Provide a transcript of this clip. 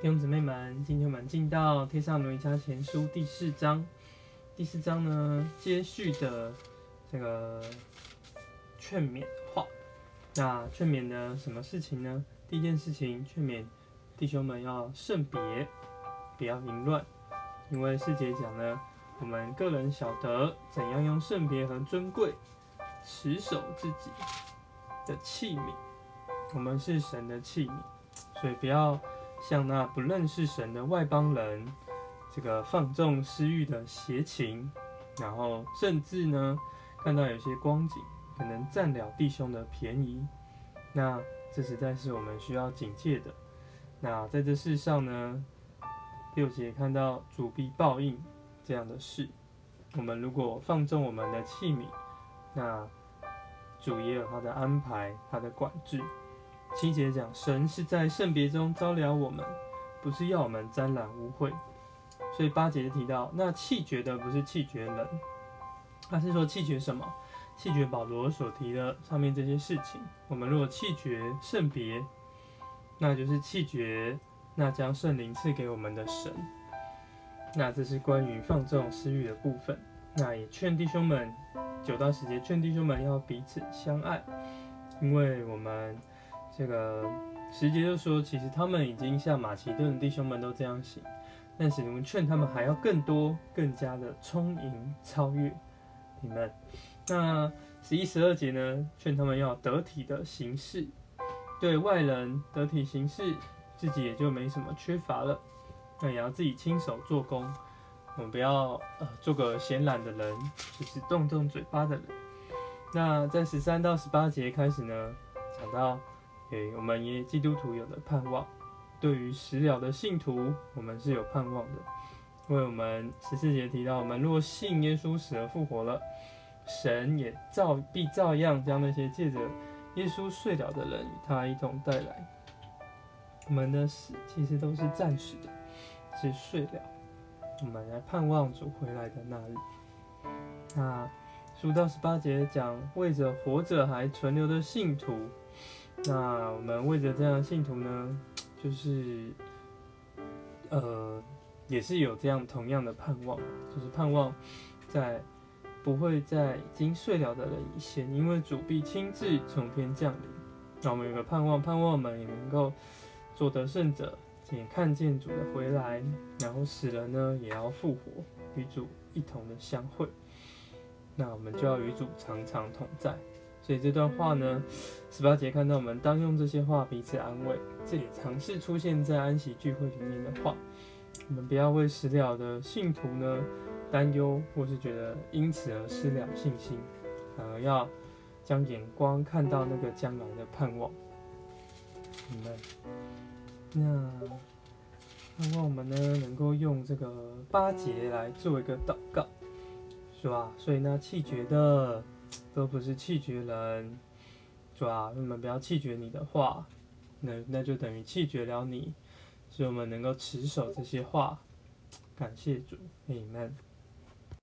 弟兄姊妹们，今天我们进到《天上奴一家前书》第四章。第四章呢，接续的这个劝勉话。那劝勉呢，什么事情呢？第一件事情，劝勉弟兄们要圣别，不要淫乱。因为四节讲呢，我们个人晓得怎样用圣别和尊贵持守自己的器皿。我们是神的器皿，所以不要像那不认识神的外邦人，这个放纵私欲的邪情，然后甚至呢，看到有些光景，可能占了弟兄的便宜，那这实在是我们需要警戒的。那在这世上呢，六节看到主必报应这样的事，我们如果放纵我们的器皿，那主也有他的安排，他的管制。七节讲，神是在圣别中招了我们，不是要我们沾染污秽。所以八节提到，那弃绝的不是弃绝人，他是说弃绝什么？弃绝保罗所提的上面这些事情。我们如果弃绝圣别，那就是弃绝那将圣灵赐给我们的神。那这是关于放纵私欲的部分。那也劝弟兄们，九到十节劝弟兄们要彼此相爱，因为我们。这个时节就说，其实他们已经像马其顿弟兄们都这样行，但是你们劝他们还要更多、更加的充盈、超越你们。那十一、十二节呢，劝他们要得体的行事，对外人得体行事，自己也就没什么缺乏了。那也要自己亲手做工，我们不要呃做个闲懒的人，就是动动嘴巴的人。那在十三到十八节开始呢，讲到。给我们耶基督徒有的盼望，对于死了的信徒，我们是有盼望的。因为我们十四节提到，我们若信耶稣死而复活了，神也照必照样将那些借着耶稣睡了的人与他一同带来。我们的死其实都是暂时的，是睡了。我们来盼望主回来的那日。那十到十八节讲，为着活着还存留的信徒。那我们为着这样信徒呢，就是，呃，也是有这样同样的盼望，就是盼望在不会在已经睡了的人以前，因为主必亲自从天降临。那我们有个盼望，盼望我们也能够做得胜者，也看见主的回来，然后死人呢也要复活，与主一同的相会。那我们就要与主常常同在。所以这段话呢，十八节看到我们当用这些话彼此安慰，这也尝试出现在安息聚会里面的话。我们不要为死了的信徒呢担忧，或是觉得因此而失了信心，反而要将眼光看到那个将来的盼望。你们，那盼望我们呢能够用这个八节来做一个祷告，是吧？所以呢，气绝的。都不是气绝人，主啊，我们不要气绝你的话，那那就等于气绝了你，所以我们能够持守这些话，感谢主你们。